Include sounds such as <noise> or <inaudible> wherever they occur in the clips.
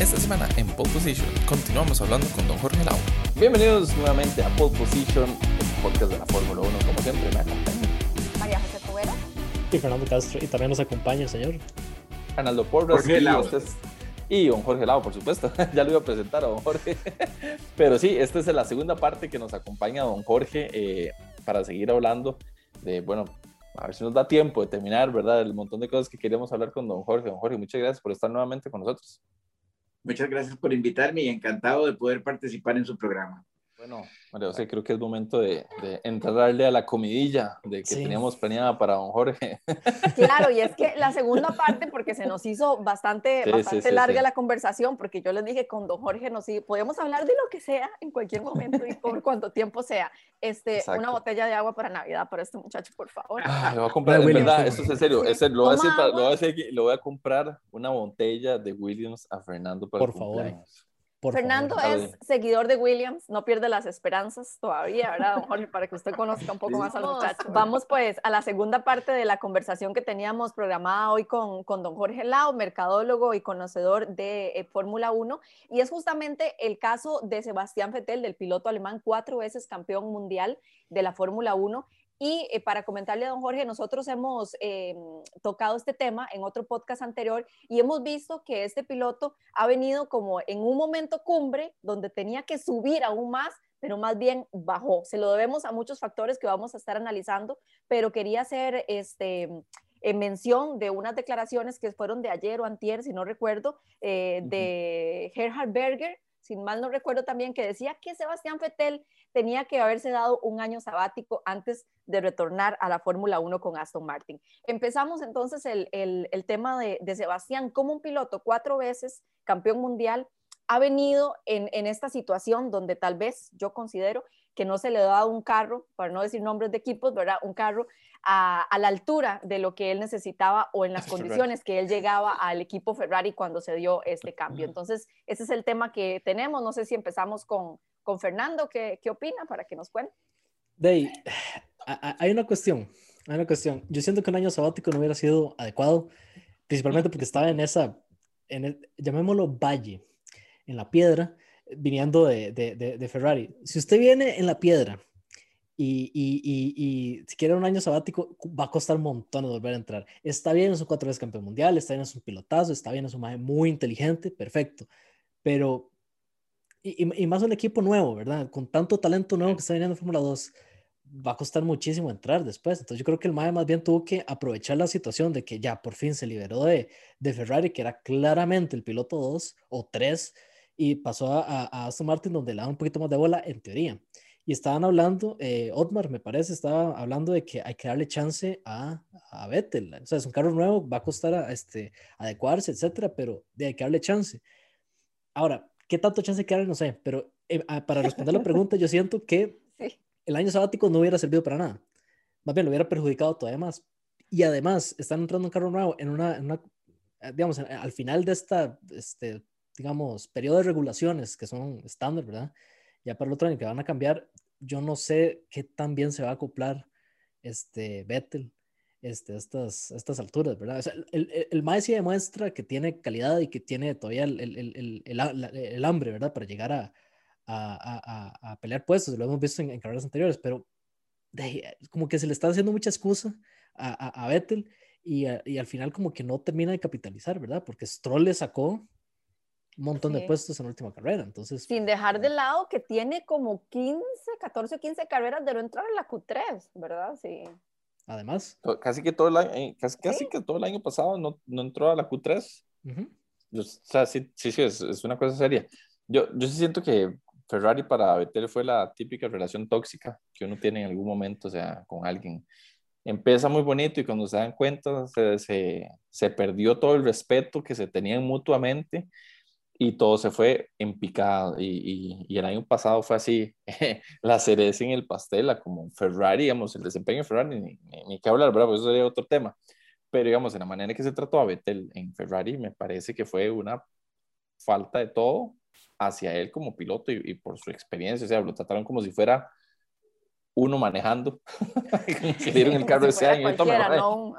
Esta semana en Pole Position continuamos hablando con don Jorge Lau. Bienvenidos nuevamente a Pole Position, el podcast de la Fórmula 1. Como siempre, me acompaña María José Cubero. Y Fernando Castro. Y también nos acompaña el señor. Arnaldo Porras Jorge y, Lau. ustedes- y don Jorge Lau, por supuesto. <laughs> ya lo iba a presentar a don Jorge. <laughs> Pero sí, esta es la segunda parte que nos acompaña don Jorge eh, para seguir hablando de, bueno, a ver si nos da tiempo de terminar, ¿verdad? El montón de cosas que queremos hablar con don Jorge. Don Jorge, muchas gracias por estar nuevamente con nosotros. Muchas gracias por invitarme y encantado de poder participar en su programa. Bueno, María José, creo que es momento de, de entrarle a la comidilla de que Sí. teníamos planeada para don Jorge. <laughs> Claro, y es que la segunda parte, porque se nos hizo bastante, Sí, bastante sí, larga sí. la conversación, porque yo les dije con don Jorge, nos sí, podemos hablar de lo que sea en cualquier momento y por cuanto tiempo sea. Este, Exacto. una botella de agua para Navidad para este muchacho, por favor. Ah, lo voy a comprar, en verdad, sí. esto es en serio, Sí. es en- lo, voy a hacer Toma para- lo, voy a agua. hacer que- lo voy a comprar una botella de Williams a Fernando para Por el favor. cumpleaños. Por Fernando favor. es seguidor de Williams, no pierde las esperanzas todavía, ¿verdad, don Jorge? Para que usted conozca un poco más al muchacho. Vamos pues a la segunda parte de la conversación que teníamos programada hoy con, con don Jorge Lao, mercadólogo y conocedor de eh, Fórmula 1, y es justamente el caso de Sebastián Vettel, del piloto alemán, cuatro veces campeón mundial de la Fórmula 1. Y eh, para comentarle a don Jorge, nosotros hemos eh, tocado este tema en otro podcast anterior y hemos visto que este piloto ha venido como en un momento cumbre donde tenía que subir aún más, pero más bien bajó. Se lo debemos a muchos factores que vamos a estar analizando, pero quería hacer este, en mención de unas declaraciones que fueron de ayer o antier, si no recuerdo, eh, de Gerhard Berger, sin mal no recuerdo también, que decía que Sebastián Vettel tenía que haberse dado un año sabático antes de retornar a la Fórmula 1 con Aston Martin. Empezamos entonces el, el- tema de, Sebastián como un piloto cuatro veces campeón mundial ha venido en, en esta situación donde tal vez yo considero que no se le dado un carro, para no decir nombres de equipos, ¿verdad? Un carro a, a la altura de lo que él necesitaba o en las Ferrari. condiciones que él llegaba al equipo Ferrari cuando se dio este cambio. Entonces, ese es el tema que tenemos. No sé si empezamos con, con Fernando, ¿qué, qué opina para que nos cuente? Dey, hay una cuestión. Hay una cuestión. Yo siento que un año sabático no hubiera sido adecuado, principalmente porque estaba en esa, en el, llamémoslo valle, en la piedra, viniendo de, de, de- de Ferrari. Si usted viene en la piedra y, y, y, y si quiere un año sabático, va a costar un montón volver a entrar. Está bien, es un cuatro veces campeón mundial, está bien, es un pilotazo, está bien, es un maje muy inteligente, perfecto. Pero, y, más un equipo nuevo, ¿verdad? Con tanto talento nuevo que está viniendo en Fórmula 2, va a costar muchísimo entrar después. Entonces yo creo que el Mae más bien tuvo que aprovechar la situación de que ya por fin se liberó de, de Ferrari, que era claramente el piloto 2 o 3, y pasó a, a- a Aston Martin donde le da un poquito más de bola en teoría. Y estaban hablando, eh, Otmar me parece, estaba hablando de que hay que darle chance a, a Vettel. O sea, es un carro nuevo, va a costar a, este, adecuarse, etcétera, pero de, hay que darle chance. Ahora, ¿qué tanto chance hay que darle? No sé, pero eh, para responder la pregunta, yo siento que <laughs> Sí. el año sabático no hubiera servido para nada. Más bien, lo hubiera perjudicado todavía más. Y además, están entrando un carro nuevo en una, en una eh, digamos, al final de esta, este, digamos, periodo de regulaciones que son estándar, ¿verdad? Ya para el otro año que van a cambiar, yo no sé qué tan bien se va a acoplar este Vettel este, estas, estas alturas, ¿verdad? El, el, el Mae sí demuestra que tiene calidad y que tiene todavía el, el, hambre, ¿verdad? Para llegar a, a, a, a- pelear puestos, lo hemos visto en, carreras anteriores, pero de como que se le está haciendo mucha excusa a, Vettel y, y al final como que no termina de capitalizar, ¿verdad? Porque Stroll le sacó un montón de Sí. puestos en la última carrera, entonces... Sin dejar de lado que tiene como 15, 14 o 15 carreras de no entrar en la Q3, ¿verdad? Sí. Además, Casi que todo el año, eh, casi, casi Sí. que todo el año pasado no, no entró a la Q3. ujú, Yo- o sea, sí, sí, sí, es, es una cosa seria. Yo, yo sí siento que Ferrari para Vettel fue la típica relación tóxica que uno tiene en algún momento, o sea, con alguien. Empieza muy bonito y cuando se dan cuenta se, se, se perdió todo el respeto que se tenían mutuamente y todo se fue en picada. Y, y, y el año pasado fue así, <laughs> la cereza en el pastel, a como Ferrari, digamos, el desempeño de Ferrari, ni, ni, ni qué hablar, ¿verdad? Pues eso sería otro tema. Pero digamos, en la manera en que se trató a Vettel en Ferrari, me parece que fue una falta de todo hacia él como piloto y, y por su experiencia. O sea, lo trataron como si fuera uno manejando. <laughs> Dieron el carro si ese año. <laughs> no.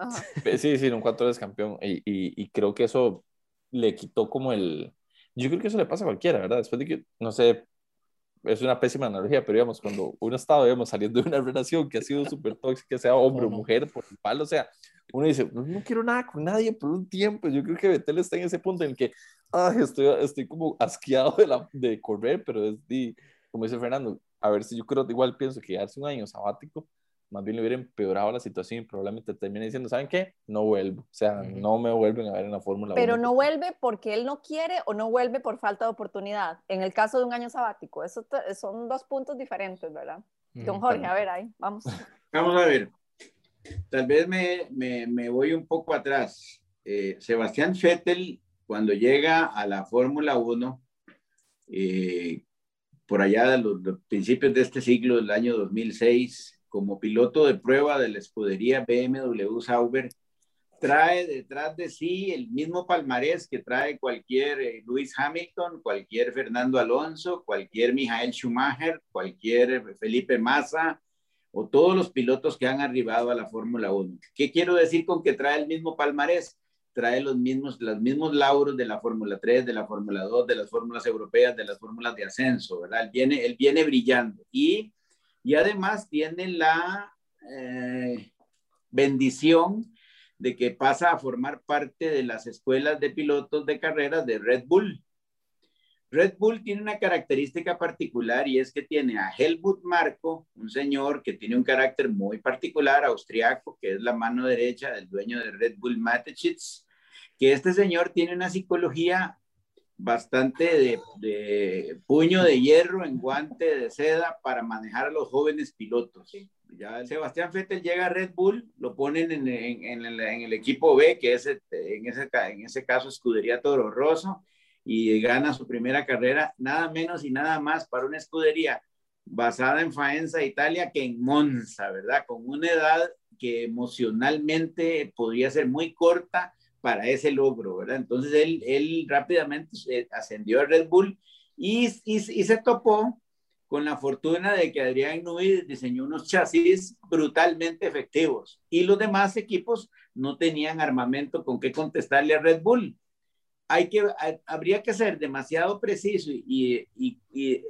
Sí, sí, un cuatro veces campeón. Y, y creo que eso le quitó como el, Yo creo que eso le pasa a cualquiera, ¿verdad? Después de que, no sé, es una pésima analogía, pero digamos, cuando uno está, digamos, saliendo de una relación que ha sido súper tóxica, sea hombre o mujer, por igual, o sea, uno dice, no, quiero nada con nadie por un tiempo. Yo creo que Betel está en ese punto en que, ay, estoy, estoy como asqueado de, la, de correr, pero es, de, como dice Fernando, a ver si yo creo, igual pienso que darse un año sabático más bien le hubiera empeorado la situación y probablemente termine diciendo, ¿saben qué? No vuelvo. O sea, no me vuelven a ver en la Fórmula 1. Pero no vuelve porque él no quiere o no vuelve por falta de oportunidad. En el caso de un año sabático, eso son dos puntos diferentes, ¿verdad? Don Jorge, a ver, ahí, vamos. <laughs> Vamos a ver. Tal vez me, me, me voy un poco atrás. Eh, Sebastián Vettel, cuando llega a la Fórmula 1, eh, por allá de los, los, principios de este siglo, del año 2006, como piloto de prueba de la escudería BMW Sauber, trae detrás de sí el mismo palmarés que trae cualquier eh, Lewis Hamilton, cualquier Fernando Alonso, cualquier Michael Schumacher, cualquier Felipe Massa o todos los pilotos que han arribado a la Fórmula 1. ¿Qué quiero decir con que trae el mismo palmarés? Trae los mismos, los mismos lauros de la Fórmula 3, de la Fórmula 2, de las fórmulas europeas, de las fórmulas de ascenso, ¿verdad? Él viene, él viene brillando y y además tiene la eh, bendición de que pasa a formar parte de las escuelas de pilotos de carreras de Red Bull. Red Bull tiene una característica particular y es que tiene a Helmut Marko, un señor que tiene un carácter muy particular, austriaco, que es la mano derecha del dueño de Red Bull Mateschitz, que este señor tiene una psicología bastante de, puño de hierro en guante de seda para manejar a los jóvenes pilotos. Ya Sebastián Vettel llega a Red Bull, lo ponen en, en, el, equipo B, que es este, en, ese, en ese caso Escudería Toro Rosso, y gana su primera carrera, nada menos y nada más para una escudería basada en Faenza, Italia, que en Monza, ¿verdad? Con una edad que emocionalmente podría ser muy corta, para ese logro, ¿verdad? Entonces él, él rápidamente ascendió a Red Bull y, y, se topó con la fortuna de que Adrián Nui diseñó unos chasis brutalmente efectivos y los demás equipos no tenían armamento con qué contestarle a Red Bull. Hay que, habría que ser demasiado preciso y, y,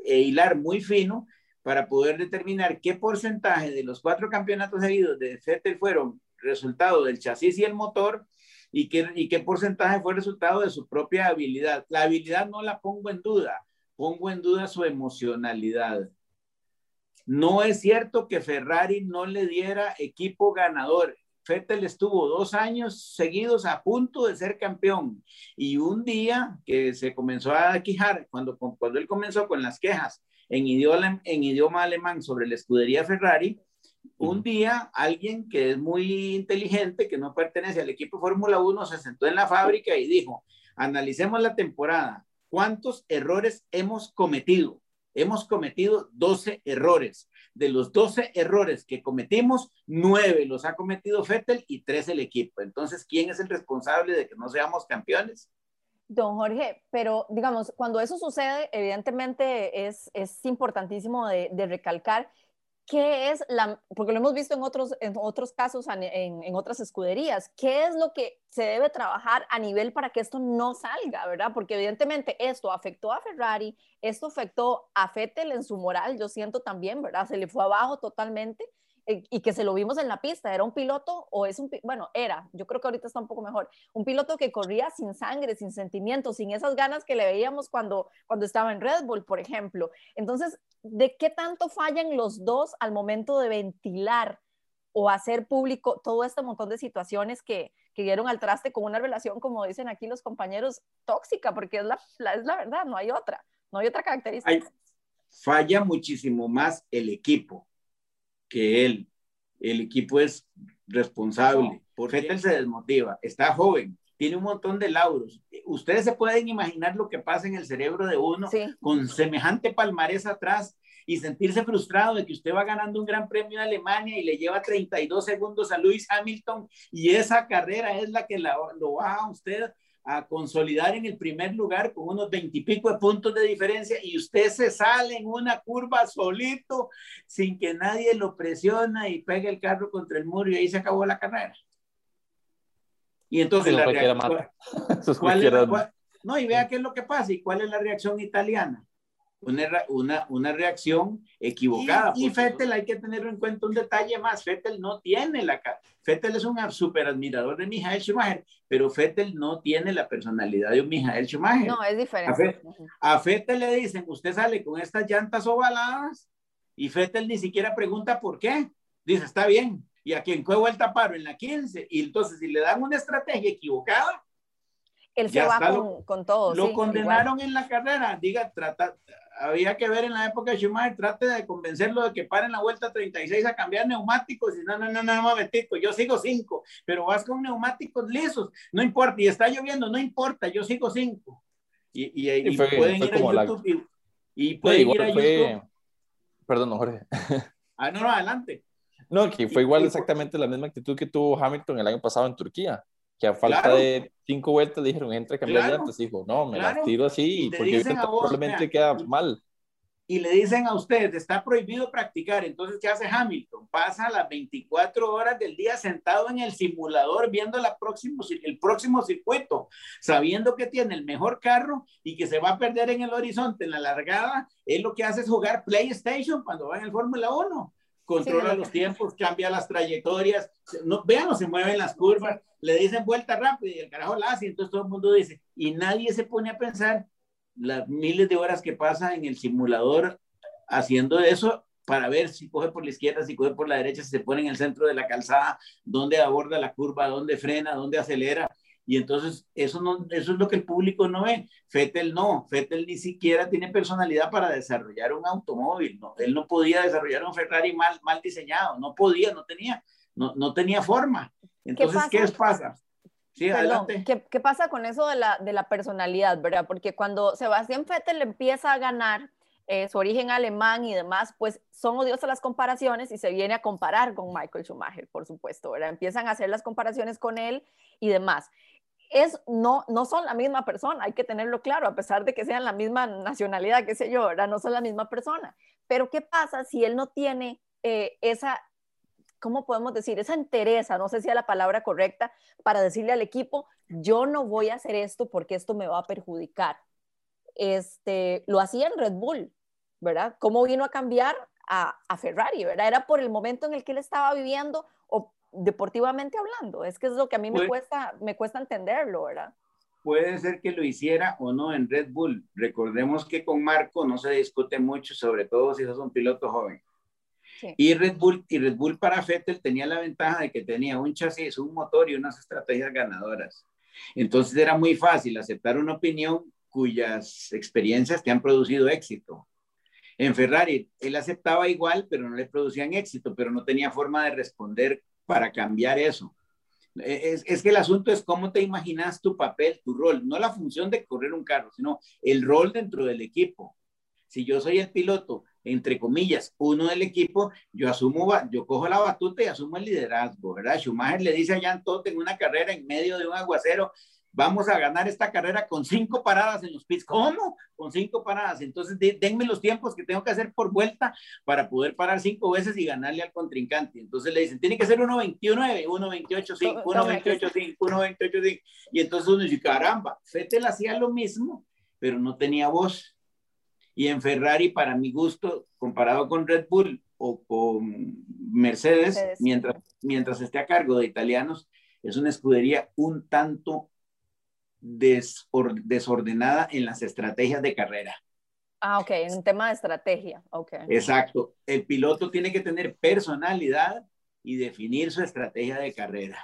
e hilar muy fino para poder determinar qué porcentaje de los cuatro campeonatos seguidos de Vettel fueron resultado del chasis y el motor y qué, y qué porcentaje fue resultado de su propia habilidad. La habilidad no la pongo en duda, pongo en duda su emocionalidad. No es cierto que Ferrari no le diera equipo ganador. Vettel estuvo dos años seguidos a punto de ser campeón y un día que se comenzó a quejar, cuando, cuando él comenzó con las quejas en idioma, en idioma alemán sobre la escudería Ferrari, un día alguien que es muy inteligente, que no pertenece al equipo Fórmula 1, se sentó en la fábrica y dijo, analicemos la temporada, ¿cuántos errores hemos cometido? Hemos cometido 12 errores. De los 12 errores que cometimos, 9 los ha cometido Fettel y 3 el equipo. Entonces, ¿quién es el responsable de que no seamos campeones? Don Jorge, pero digamos, cuando eso sucede, evidentemente es, es importantísimo de, de recalcar ¿qué es la, porque lo hemos visto en otros, en otros casos, en, en, otras escuderías, qué es lo que se debe trabajar a nivel para que esto no salga, ¿verdad? Porque evidentemente esto afectó a Ferrari, esto afectó a Fettel en su moral, yo siento también, ¿verdad? Se le fue abajo totalmente y que se lo vimos en la pista, era un piloto o es un, bueno, era, yo creo que ahorita está un poco mejor, un piloto que corría sin sangre, sin sentimientos, sin esas ganas que le veíamos cuando, cuando estaba en Red Bull, por ejemplo. Entonces, ¿de qué tanto fallan los dos al momento de ventilar o hacer público todo este montón de situaciones que, que dieron al traste con una relación, como dicen aquí los compañeros, tóxica, porque es la, es la verdad, no hay otra, no hay otra característica. falla muchísimo más el equipo que él. El equipo es responsable. Por él se desmotiva, está joven, tiene un montón de lauros. Ustedes se pueden imaginar lo que pasa en el cerebro de uno con semejante palmarés atrás y sentirse frustrado de que usted va ganando un gran premio de Alemania y le lleva 32 segundos a Lewis Hamilton y esa carrera es la que lo baja a usted a consolidar en el primer lugar con unos veintipico de puntos de diferencia y usted se sale en una curva solito sin que nadie lo presiona y pegue el carro contra el muro y ahí se acabó la carrera. Y entonces la <laughs> ¿cuál, No, y vea qué es lo que pasa y cuál es la reacción italiana una, una, una reacción equivocada. Y, y Fettel hay que tener en cuenta un detalle más, Fettel no tiene la... Fettel es un super admirador de Michael Schumacher, pero Fettel no tiene la personalidad de un Michael Schumacher. No, es diferente. A, Fettel le dicen, usted sale con estas llantas ovaladas y Fettel ni siquiera pregunta por qué. Dice, está bien. Y a quien fue vuelta paro en la 15. Y entonces, si le dan una estrategia equivocada, él se va con, con, todo. Lo condenaron en la carrera. Diga, trata, había que ver en la época de Schumacher, trate de convencerlo de que paren la vuelta 36 a cambiar neumáticos. Y no, no, no, no, no, momentico, yo sigo 5, pero vas con neumáticos lisos, no importa, y está lloviendo, no importa, yo sigo 5. Y, y, y, pueden ir a YouTube. Y, pueden ir a YouTube. Perdón, Jorge. <laughs> Ah, no, no, adelante. No, que fue igual exactamente la misma actitud que tuvo Hamilton el año pasado en Turquía que a falta de cinco vueltas dijeron, entra a cambiar claro, llantas. Dijo, no, me la tiro así, porque probablemente queda mal. Y le dicen a usted, está prohibido practicar. Entonces, ¿qué hace Hamilton? Pasa las 24 horas del día sentado en el simulador viendo la próximo, el próximo circuito, sabiendo que tiene el mejor carro y que se va a perder en el horizonte en la largada. Él lo que hace es jugar PlayStation cuando va en el Fórmula 1 controla los tiempos, cambia las trayectorias, no, vean, no se mueven las curvas, le dicen vuelta rápida y el carajo la hace, entonces todo el mundo dice, y nadie se pone a pensar las miles de horas que pasa en el simulador haciendo eso para ver si coge por la izquierda, si coge por la derecha, si se pone en el centro de la calzada, dónde aborda la curva, dónde frena, dónde acelera. Y entonces eso, no, eso es lo que el público no ve. Fettel no, Fettel ni siquiera tiene personalidad para desarrollar un automóvil. No, él no podía desarrollar un Ferrari mal, mal diseñado, no podía, no tenía, no, no tenía forma. Entonces, ¿qué, pasa? Sí, adelante. ¿qué, ¿qué, pasa con eso de la, de la personalidad, verdad? Porque cuando Sebastián Fettel empieza a ganar, eh, su origen alemán y demás, pues son odiosas las comparaciones y se viene a comparar con Michael Schumacher, por supuesto, ¿verdad? Empiezan a hacer las comparaciones con él y demás es, no, no son la misma persona, hay que tenerlo claro, a pesar de que sean la misma nacionalidad, qué sé yo, ¿verdad? No son la misma persona. Pero ¿qué pasa si él no tiene eh, esa, ¿cómo podemos decir? Esa entereza, no sé si es la palabra correcta, para decirle al equipo, yo no voy a hacer esto porque esto me va a perjudicar. Este, lo hacía en Red Bull, ¿verdad? ¿Cómo vino a cambiar a, a Ferrari, ¿verdad? Era por el momento en el que él estaba viviendo o deportivamente hablando. Es que es lo que a mí me, cuesta, me cuesta entenderlo, ¿verdad? Puede ser que lo hiciera o no en Red Bull. Recordemos que con Marco no se discute mucho, sobre todo si sos un piloto joven. Y Red Bull y Red Bull para Vettel tenía la ventaja de que tenía un chasis, un motor y unas estrategias ganadoras. Entonces era muy fácil aceptar una opinión cuyas experiencias te han producido éxito. En Ferrari él aceptaba igual, pero no le producían éxito, pero no tenía forma de responder para cambiar eso. E, es, es, que el asunto es cómo te imaginas tu papel, tu rol, no la función de correr un carro, sino el rol dentro del equipo. Si yo soy el piloto, entre comillas, uno del equipo, yo asumo, yo cojo la batuta y asumo el liderazgo, ¿verdad? Schumacher le dice a Jan Todt en una carrera en medio de un aguacero, vamos a ganar esta carrera con cinco paradas en los pits. ¿Cómo? Con cinco paradas. Entonces, denme los tiempos que tengo que hacer por vuelta para poder parar cinco veces y ganarle al contrincante. Entonces le dicen, tiene que ser 1.29, 1.28.5, 1.28.5, 1.28.5. Y entonces uno dice, caramba, Fettel hacía lo mismo, pero no tenía voz. Y en Ferrari, para mi gusto, comparado con Red Bull o con Mercedes, Mercedes. Mientras, mientras esté a cargo de italianos, es una escudería un tanto desordenada en las estrategias de carrera. Ah, ok, en un tema de estrategia, ok. Exacto. El piloto tiene que tener personalidad y definir su estrategia de carrera.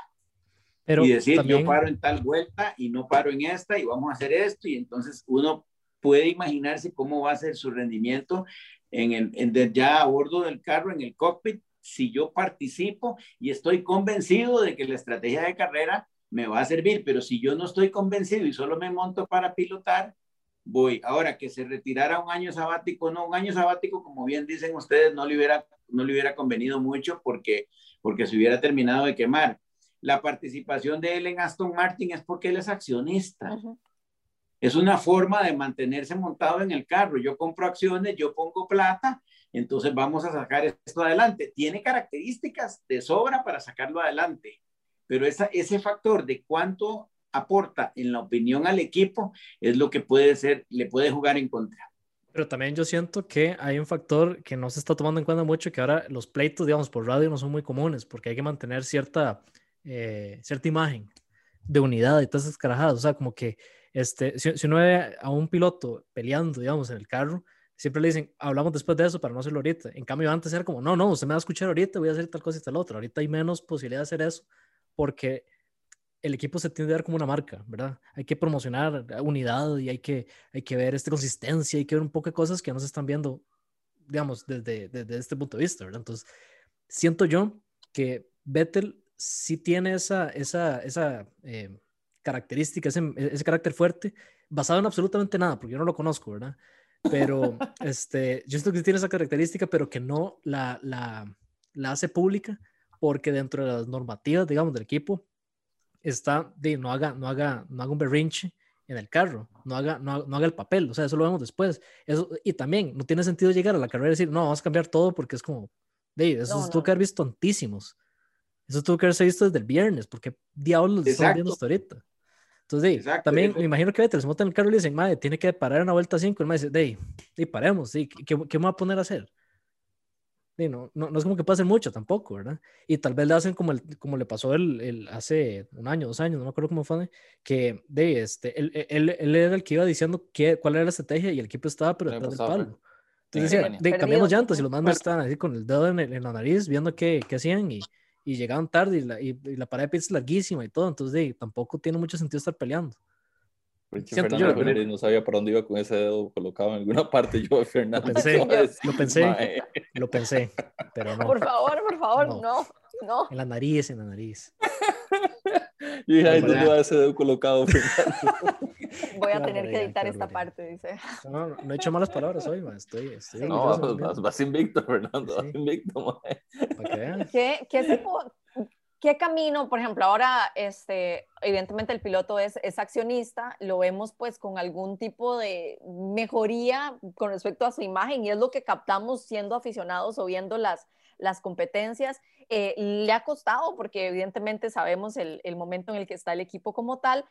Pero y decir, yo paro en tal vuelta y no paro en esta y vamos a hacer esto. Y entonces uno puede imaginarse cómo va a ser su rendimiento en el, en ya a bordo del carro, en el cockpit, si yo participo y estoy convencido de que la estrategia de carrera me va a servir, pero si yo no estoy convencido y solo me monto para pilotar, voy. Ahora, que se retirara un año sabático, no, un año sabático, como bien dicen ustedes, no le hubiera, no le hubiera convenido mucho porque, porque se hubiera terminado de quemar. La participación de él en Aston Martin es porque él es accionista. Es una forma de mantenerse montado en el carro. Yo compro acciones, yo pongo plata, entonces vamos a sacar esto adelante. Tiene características de sobra para sacarlo adelante pero esa, ese factor de cuánto aporta en la opinión al equipo es lo que puede ser, le puede jugar en contra. Pero también yo siento que hay un factor que no se está tomando en cuenta mucho, que ahora los pleitos, digamos, por radio no son muy comunes, porque hay que mantener cierta, eh, cierta imagen de unidad y todas esas carajadas. O sea, como que este, si, uno ve a un piloto peleando, digamos, en el carro, siempre le dicen, hablamos después de eso para no hacerlo ahorita. En cambio, antes era como, no, no, usted me va a escuchar ahorita, voy a hacer tal cosa y tal otra. Ahorita hay menos posibilidad de hacer eso porque el equipo se tiene que dar como una marca, ¿verdad? Hay que promocionar unidad y hay que, hay que ver esta consistencia, hay que ver un poco de cosas que no se están viendo, digamos, desde, desde este punto de vista, ¿verdad? Entonces, siento yo que Vettel sí tiene esa, esa, esa eh, característica, ese, ese carácter fuerte, basado en absolutamente nada, porque yo no lo conozco, ¿verdad? Pero <laughs> este, yo siento que tiene esa característica, pero que no la, la, la hace pública, porque dentro de las normativas, digamos, del equipo, está de no haga, no haga, no haga un berrinche en el carro, no haga, no, no, haga el papel, o sea, eso lo vemos después. Eso, y también no tiene sentido llegar a la carrera y decir, no, vamos a cambiar todo porque es como, de eso no, tuvo que haber visto tontísimos. Eso tuvo que haberse visto desde el viernes, porque diablos lo están viendo hasta ahorita. Entonces, Exacto, también me imagino que Vettel se monta en el carro y le dicen, madre, tiene que parar en una vuelta 5. El madre dice, de, de paremos, ¿sí? ¿Qué, ¿qué, me voy a poner a hacer? Sí, no, no, no, es como que pase mucho tampoco, ¿verdad? Y tal vez le hacen como, el, como le pasó el, el, hace un año, dos años, no me acuerdo cómo fue, que de este, él, él, él, era el que iba diciendo qué, cuál era la estrategia y el equipo estaba pero detrás del palo. Entonces decía, de, cambiamos llantas y los manos estaban así con el dedo en, en, la nariz viendo qué, qué hacían y, y, llegaban tarde y la, y, y la parada de pits es larguísima y todo, entonces de, tampoco tiene mucho sentido estar peleando. Siento yo, pero... no sabía por dónde iba con ese dedo colocado en alguna <laughs> parte. Yo, Fernando, lo pensé, lo pensé, lo pensé, pero no. Por favor, por favor, no, no. no. En la nariz, en la nariz. Yo dije, ay, ¿dónde va ese dedo colocado, Fernando? <laughs> Voy a tener que editar esta parte, dice. No, no, no he hecho malas palabras hoy, ma. estoy, estoy No, vas, invicto, Fernando, sí. vas invicto, ma. ¿Qué, qué, se, ¿Qué camino, por ejemplo, ahora, este, evidentemente el piloto es, es, accionista, lo vemos pues con algún tipo de mejoría con respecto a su imagen y es lo que captamos siendo aficionados o viendo las, las competencias. Eh, le ha costado porque evidentemente sabemos el, el momento en el que está el equipo como tal,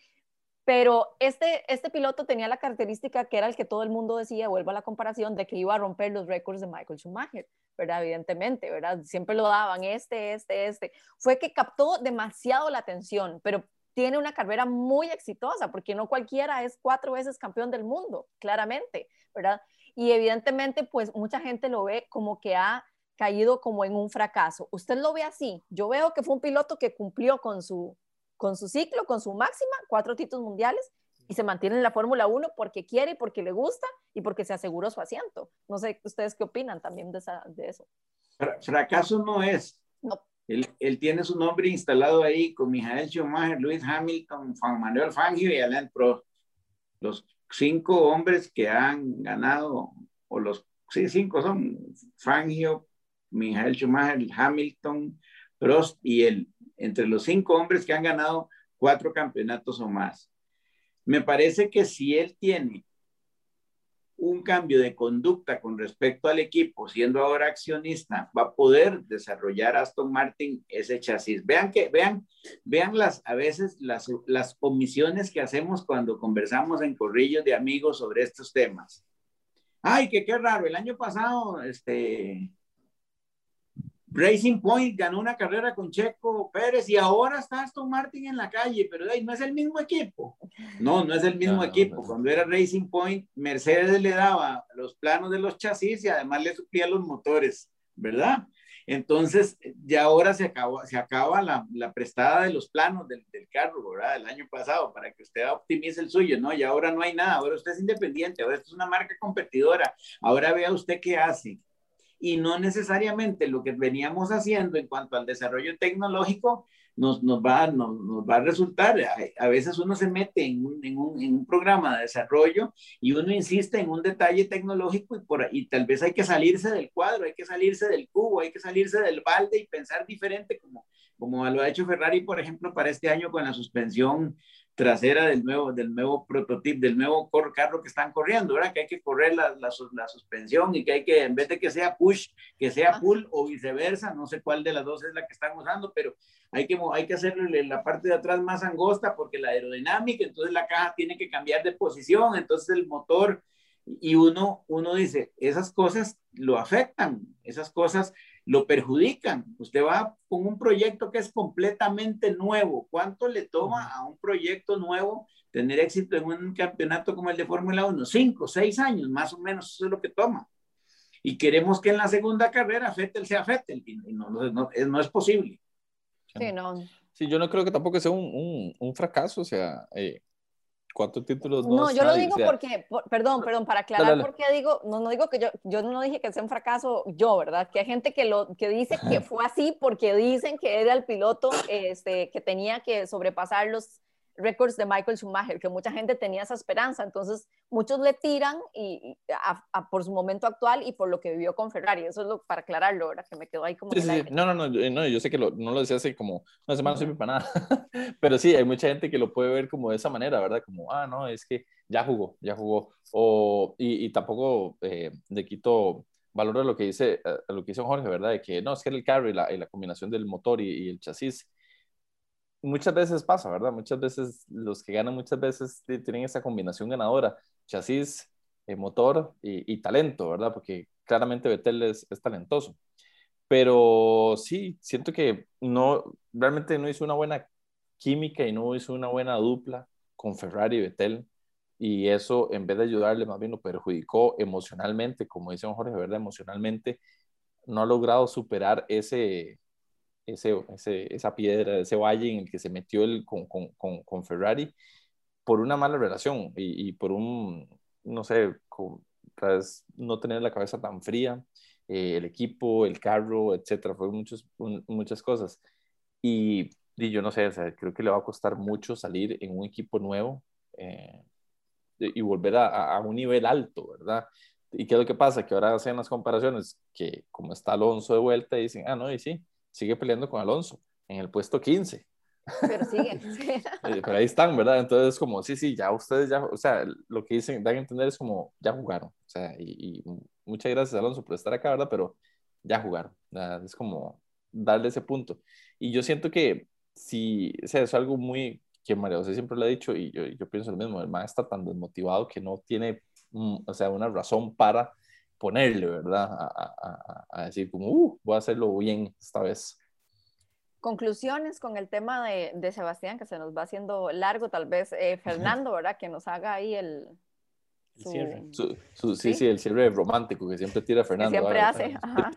pero este, este piloto tenía la característica que era el que todo el mundo decía, vuelvo a la comparación, de que iba a romper los récords de Michael Schumacher, ¿verdad? Evidentemente, ¿verdad? Siempre lo daban, este, este, este. Fue que captó demasiado la atención, pero tiene una carrera muy exitosa, porque no cualquiera es cuatro veces campeón del mundo, claramente, ¿verdad? Y evidentemente, pues mucha gente lo ve como que ha caído como en un fracaso. ¿Usted lo ve así? Yo veo que fue un piloto que cumplió con su, con su ciclo, con su máxima, cuatro títulos mundiales y se mantiene en la Fórmula 1 porque quiere, porque le gusta y porque se aseguró su asiento. No sé ustedes qué opinan también de, esa, de eso. Fracaso no es. No. Él, él, tiene su nombre instalado ahí con Michael Schumacher, Luis Hamilton, Juan Manuel Fangio y Alain Prost. Los cinco hombres que han ganado, o los sí, cinco son Fangio, Michael Schumacher, Hamilton, Prost y él entre los cinco hombres que han ganado cuatro campeonatos o más. Me parece que si él tiene un cambio de conducta con respecto al equipo, siendo ahora accionista, va a poder desarrollar Aston Martin ese chasis. Vean que, vean, vean las, a veces las, las omisiones que hacemos cuando conversamos en corrillos de amigos sobre estos temas. Ay, que qué raro, el año pasado, este, Racing Point ganó una carrera con Checo Pérez y ahora está Aston Martin en la calle, pero no es el mismo equipo. No, no es el mismo no, equipo. No, no. Cuando era Racing Point, Mercedes le daba los planos de los chasis y además le suplía los motores, ¿verdad? Entonces, ya ahora se, acabó, se acaba la, la prestada de los planos del, del, carro, ¿verdad? El año pasado, para que usted optimice el suyo, ¿no? Y ahora no hay nada, ahora usted es independiente, ahora esto es una marca competidora. Ahora vea usted qué hace y no necesariamente lo que veníamos haciendo en cuanto al desarrollo tecnológico nos, nos, va, nos, nos va a resultar. A, a, veces uno se mete en un, en, un, en un, programa de desarrollo y uno insiste en un detalle tecnológico y, por, y tal vez hay que salirse del cuadro, hay que salirse del cubo, hay que salirse del balde y pensar diferente como, como lo ha hecho Ferrari, por ejemplo, para este año con la suspensión trasera del nuevo, del nuevo prototipo, del nuevo carro que están corriendo, ¿verdad? Que hay que correr la, la, la, suspensión y que hay que, en vez de que sea push, que sea pull o viceversa, no sé cuál de las dos es la que están usando, pero hay que, hay que hacerle la parte de atrás más angosta porque la aerodinámica, entonces la caja tiene que cambiar de posición, entonces el motor, y uno, uno dice, esas cosas lo afectan, esas cosas lo perjudican. Usted va con un proyecto que es completamente nuevo. ¿Cuánto le toma a un proyecto nuevo tener éxito en un campeonato como el de Fórmula 1? Cinco, seis años, más o menos, eso es lo que toma. Y queremos que en la segunda carrera Fettel sea Fettel, y no, no, no, es posible. Sí, no. Sí, yo no creo que tampoco sea un, un, un fracaso, o sea, eh, ¿Cuántos títulos? No, yo lo digo porque, perdón, perdón, para aclarar por qué digo, no, no digo que yo, yo no dije que sea un fracaso yo, ¿verdad? Que hay gente que, lo, que dice que fue así porque dicen que era el piloto este, que tenía que sobrepasar los récords de Michael Schumacher, que mucha gente tenía esa esperanza. Entonces, muchos le tiran y, por su momento actual y por lo que vivió con Ferrari. Eso es lo, para aclararlo, ¿verdad? Que me quedó ahí como... Sí, sí. No, no, no, no, yo sé que no lo decía hace como una semana, no sirve para nada. <laughs> Pero sí, hay mucha gente que lo puede ver como de esa manera, ¿verdad? Como, ah, no, es que ya jugó, ya jugó. O, y, tampoco eh, le quito valor a lo que dice, a lo que dice Jorge, ¿verdad? De que no, es que el carro y la, y la combinación del motor y, y el chasis muchas veces pasa, ¿verdad? Muchas veces los que ganan muchas veces tienen esa combinación ganadora, chasis, eh, motor y, talento, ¿verdad? Porque claramente Vettel es, talentoso. Pero sí, siento que no, realmente no hizo una buena química y no hizo una buena dupla con Ferrari y Vettel. Y eso, en vez de ayudarle, más bien lo perjudicó emocionalmente, como dice Jorge, ¿verdad? Emocionalmente, no ha logrado superar ese, ese, ese, esa piedra, ese valle en el que se metió el, con, con, con, Ferrari por una mala relación y, y por un, no sé, con, no tener la cabeza tan fría, eh, el equipo, el carro, etcétera, fue muchos, muchas cosas. Y, y, yo no sé, o sea, creo que le va a costar mucho salir en un equipo nuevo eh, y volver a, a, un nivel alto, ¿verdad? ¿Y qué es lo que pasa? Que ahora hacen las comparaciones que como está Alonso de vuelta, dicen, ah, no, y sí, sigue peleando con Alonso en el puesto 15. Pero sigue. <laughs> Eh, pero ahí están, ¿verdad? Entonces, como, sí, sí, ya ustedes ya, o sea, lo que dicen, dan a entender es como, ya jugaron. O sea, y, muchas gracias, Alonso, por estar acá, ¿verdad? Pero ya jugaron. Es como darle ese punto. Y yo siento que si, o sea, es algo muy, que María José siempre le ha dicho, y yo, yo pienso lo mismo, el maestro está tan desmotivado que no tiene, mm, o sea, una razón para ponerle, ¿verdad? A, decir como, uh, voy a hacerlo bien esta vez. Conclusiones con el tema de, de Sebastián, que se nos va haciendo largo, tal vez eh, Fernando, ¿verdad? Que nos haga ahí el... cierre. ¿Sí? ¿Sí? el cierre romántico que siempre tira Fernando. siempre hace, ajá.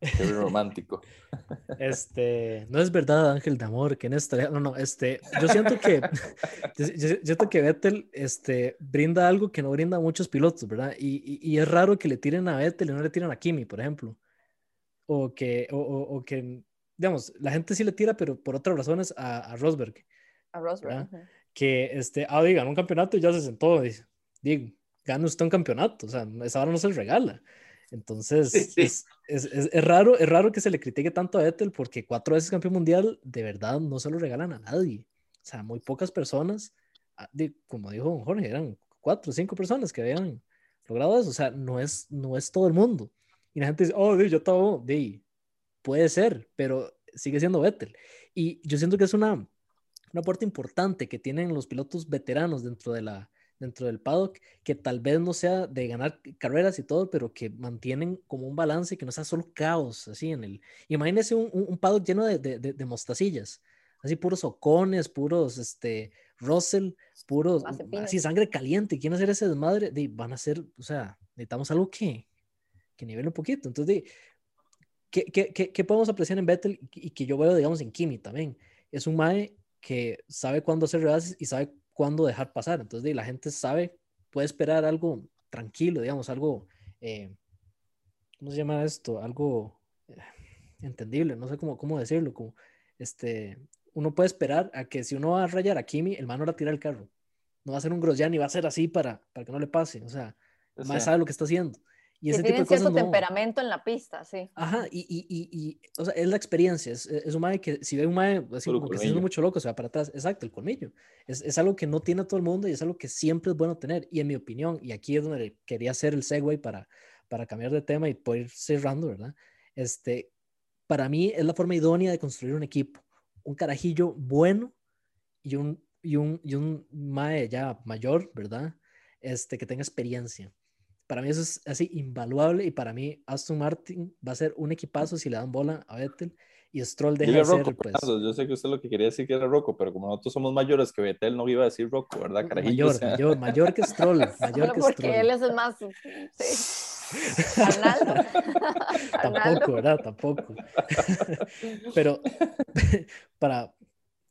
Qué romántico. <laughs> Este, no es verdad, Ángel de Amor, que en esta, no, no, este, yo siento que, <laughs> yo, siento que Vettel, este, brinda algo que no brinda muchos pilotos, ¿verdad? Y, y, es raro que le tiren a Vettel y no le tiren a Kimi, por ejemplo. O que, o, o, que, digamos, la gente sí le tira, pero por otras razones a, a Rosberg. A Rosberg. Que, este, ah, digan, un campeonato y ya se sentó, dice, digo, gana usted un campeonato, o sea, esa hora no se le regala. Entonces, <laughs> Es, es, es, raro, es raro que se le critique tanto a Vettel porque cuatro veces campeón mundial de verdad no se lo regalan a nadie. O sea, muy pocas personas, ah, como dijo Jorge, eran cuatro o cinco personas que habían logrado eso. O sea, no es, no es todo el mundo. Y la gente dice, oh, yo estaba, de, puede ser, pero sigue siendo Vettel. Y yo siento que es una, una parte importante que tienen los pilotos veteranos dentro de la, dentro del paddock, que tal vez no sea de ganar carreras y todo, pero que mantienen como un balance, que no sea solo caos, así en el... Imagínese un, un, paddock lleno de, de, de, mostacillas, así puros ocones, puros, este, Russell, puros, así sangre caliente, quieren hacer ese desmadre, de, van a ser, o sea, necesitamos algo que, que nivele un poquito, entonces, ¿qué, qué, qué, qué podemos apreciar en Vettel y que yo veo, digamos, en Kimi también? Es un Mae que sabe cuándo hacer rebases y sabe cuándo dejar pasar. Entonces, la gente sabe, puede esperar algo tranquilo, digamos, algo, eh, ¿cómo se llama esto? Algo eh, entendible, no sé cómo, cómo decirlo, como, este, uno puede esperar a que si uno va a rayar a Kimi, el mano la tira el carro. No va a ser un Grosjean y va a ser así para, para que no le pase. O sea, más sabe lo que está haciendo. Y ese tipo de cosas. cierto temperamento en la pista, sí. Ajá, y, y, y, y, o sea, es la experiencia. Es, es un mae que, si ve un mae así como que está siendo mucho loco, se va para atrás. Exacto, el colmillo. Es, es, algo que no tiene todo el mundo y es algo que siempre es bueno tener. Y en mi opinión, y aquí es donde quería hacer el segue para, para cambiar de tema y poder ir cerrando, ¿verdad? Este, para mí es la forma idónea de construir un equipo. Un carajillo bueno y un, y un, y un mae ya mayor, ¿verdad? Este, que tenga experiencia para mí eso es así invaluable y para mí Aston Martin va a ser un equipazo si le dan bola a Vettel y Stroll deja de ser, pues... Yo sé que usted lo que quería decir que era Rocco, pero como nosotros somos mayores que Vettel no iba a decir Rocco, ¿verdad, carajillo? Mayor, mayor, mayor que Stroll, <laughs> mayor que porque él es el más... Sí. <laughs> Arnaldo. Tampoco, ¿verdad? Tampoco. <laughs> pero para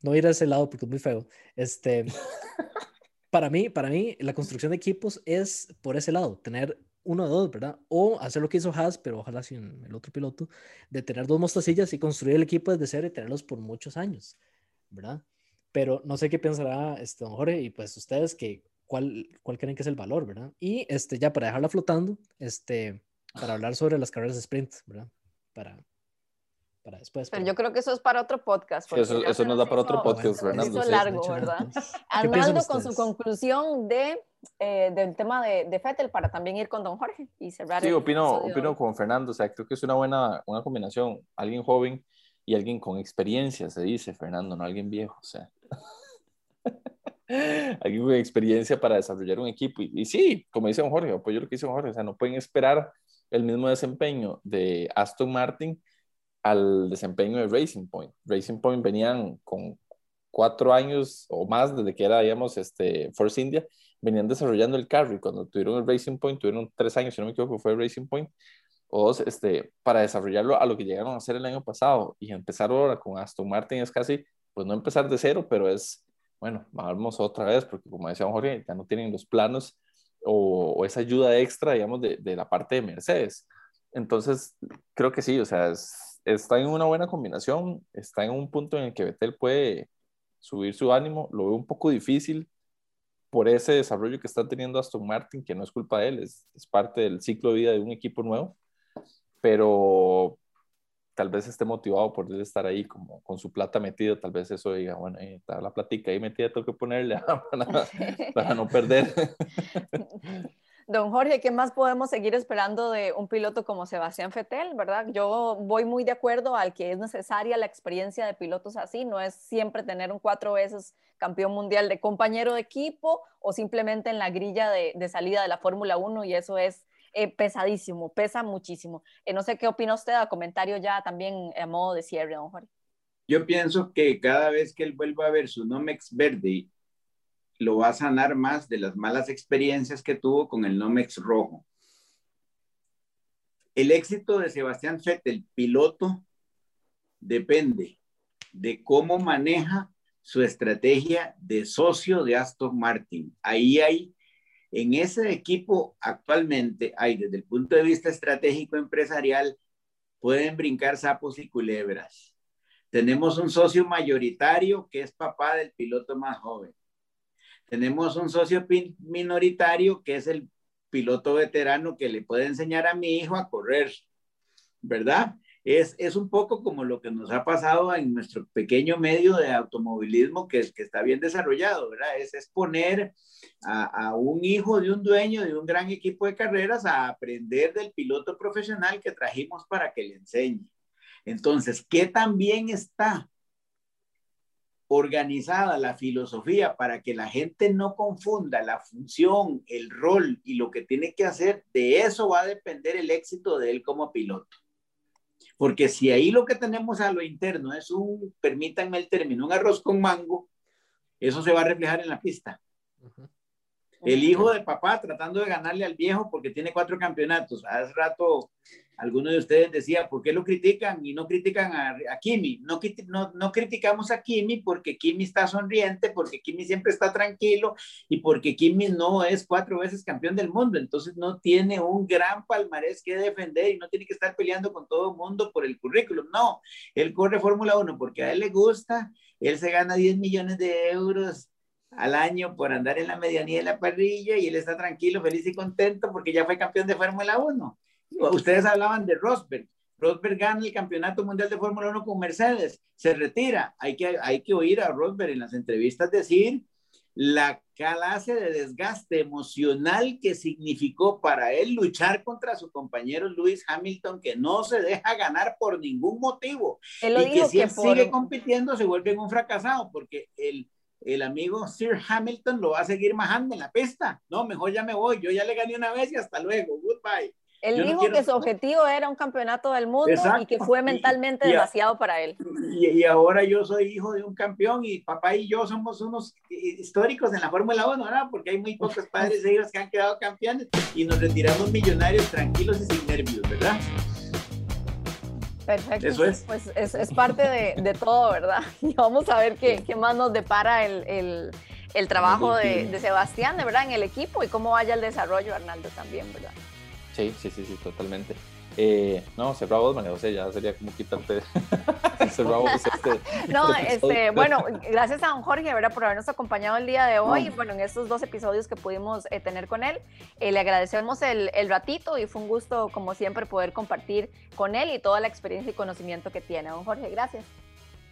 no ir a ese lado porque es muy feo, este para mí, para mí, la construcción de equipos es por ese lado, tener uno o dos, ¿verdad? O hacer lo que hizo Haas, pero ojalá sin el otro piloto, de tener dos mostacillas y construir el equipo desde cero y tenerlos por muchos años, ¿verdad? Pero no sé qué pensará este, don Jorge y pues ustedes que cuál, cuál creen que es el valor, ¿verdad? Y este, ya para dejarla flotando, este, para hablar sobre las carreras de sprint, ¿verdad? Para, después. Pero yo creo que eso es para otro podcast. eso, eso nos da para otro podcast, Fernando. Eso largo, ¿verdad? <laughs> Arnaldo con su conclusión de, eh, del tema de, de Fettel para también ir con don Jorge y cerrar. Sí, opino, opino con Fernando, o sea, creo que es una buena una combinación, alguien joven y alguien con experiencia, se dice, Fernando, no alguien viejo, o sea. <laughs> alguien con experiencia para desarrollar un equipo. Y, y, sí, como dice don Jorge, apoyo lo que dice don Jorge, o sea, no pueden esperar el mismo desempeño de Aston Martin al desempeño de Racing Point. Racing Point venían con cuatro años o más desde que era, digamos, este, Force India, venían desarrollando el carro y cuando tuvieron el Racing Point, tuvieron tres años, si no me equivoco, fue Racing Point, o dos, este, para desarrollarlo a lo que llegaron a hacer el año pasado y empezar ahora con Aston Martin es casi, pues no empezar de cero, pero es, bueno, vamos otra vez, porque como decía Jorge, ya no tienen los planos o, esa ayuda extra, digamos, de, de la parte de Mercedes. Entonces, creo que sí, o sea, es, está en una buena combinación, está en un punto en el que Vettel puede subir su ánimo, lo veo un poco difícil por ese desarrollo que está teniendo Aston Martin, que no es culpa de él, es, parte del ciclo de vida de un equipo nuevo, pero tal vez esté motivado por estar ahí como con su plata metida, tal vez eso diga, bueno, ahí está la platica ahí metida, tengo que ponerle <laughs> para, para no perder. <laughs> Don Jorge, ¿qué más podemos seguir esperando de un piloto como Sebastián Fettel, verdad? Yo voy muy de acuerdo al que es necesaria la experiencia de pilotos así, no es siempre tener un cuatro veces campeón mundial de compañero de equipo o simplemente en la grilla de, salida de la Fórmula 1 y eso es eh, pesadísimo, pesa muchísimo. Eh, no sé qué opina usted, a comentario ya también a modo de cierre, don Jorge. Yo pienso que cada vez que él vuelva a ver su Nomex verde lo va a sanar más de las malas experiencias que tuvo con el Nomex rojo. El éxito de Sebastián Vettel, piloto, depende de cómo maneja su estrategia de socio de Aston Martin. Ahí hay, en ese equipo actualmente hay desde el punto de vista estratégico empresarial, pueden brincar sapos y culebras. Tenemos un socio mayoritario que es papá del piloto más joven. Tenemos un socio minoritario que es el piloto veterano que le puede enseñar a mi hijo a correr, ¿verdad? Es, es un poco como lo que nos ha pasado en nuestro pequeño medio de automovilismo que, que está bien desarrollado, ¿verdad? Es, es poner a, a, un hijo de un dueño de un gran equipo de carreras a aprender del piloto profesional que trajimos para que le enseñe. Entonces, ¿qué también está organizada la filosofía para que la gente no confunda la función, el rol y lo que tiene que hacer, de eso va a depender el éxito de él como piloto. Porque si ahí lo que tenemos a lo interno es un, permítanme el término, un arroz con mango, eso se va a reflejar en la pista. El hijo de papá tratando de ganarle al viejo porque tiene cuatro campeonatos. Hace rato alguno de ustedes decía, ¿por qué lo critican y no critican a, Kimi? No, no, no, criticamos a Kimi porque Kimi está sonriente, porque Kimi siempre está tranquilo y porque Kimi no es cuatro veces campeón del mundo, entonces no tiene un gran palmarés que defender y no tiene que estar peleando con todo el mundo por el currículum. No, él corre Fórmula 1 porque a él le gusta, él se gana 10 millones de euros al año por andar en la medianía de la parrilla y él está tranquilo, feliz y contento porque ya fue campeón de Fórmula 1. Ustedes hablaban de Rosberg. Rosberg gana el campeonato mundial de Fórmula 1 con Mercedes, se retira. Hay que, hay que oír a Rosberg en las entrevistas decir la clase de desgaste emocional que significó para él luchar contra su compañero Lewis Hamilton, que no se deja ganar por ningún motivo. y que si él sigue compitiendo, se vuelve un fracasado, porque el, el amigo Sir Hamilton lo va a seguir majando en la pista. No, mejor ya me voy, yo ya le gané una vez y hasta luego, goodbye. Él dijo que su objetivo era un campeonato del mundo y que fue mentalmente demasiado para él. Y, ahora yo soy hijo de un campeón y papá y yo somos unos históricos en la Fórmula 1, ¿verdad? Porque hay muy pocos padres <laughs> e hijos que han quedado campeones y nos retiramos millonarios tranquilos y sin nervios, ¿verdad? Perfecto. Eso es. Pues es, es parte de, de, todo, ¿verdad? <laughs> Y vamos a ver qué, qué más nos depara el, el, el trabajo de, de Sebastián, de verdad, en el equipo y cómo vaya el desarrollo, Arnaldo, también, ¿verdad? Sí, sí, sí, sí, totalmente. Eh, no, cerrado vos, María José, ya sería como quitarte <laughs> cerrado este, <laughs> No, este, bueno, gracias a don Jorge, ¿verdad? por habernos acompañado el día de hoy. Bueno, en estos dos episodios que pudimos eh, tener con él, eh, le agradecemos el, el, ratito y fue un gusto, como siempre, poder compartir con él y toda la experiencia y conocimiento que tiene. Don Jorge, gracias.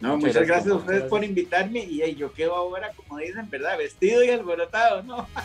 No, muchas, gracias, a ustedes por invitarme y yo quedo ahora, como dicen, ¿verdad? Vestido y alborotado, ¿no? <laughs>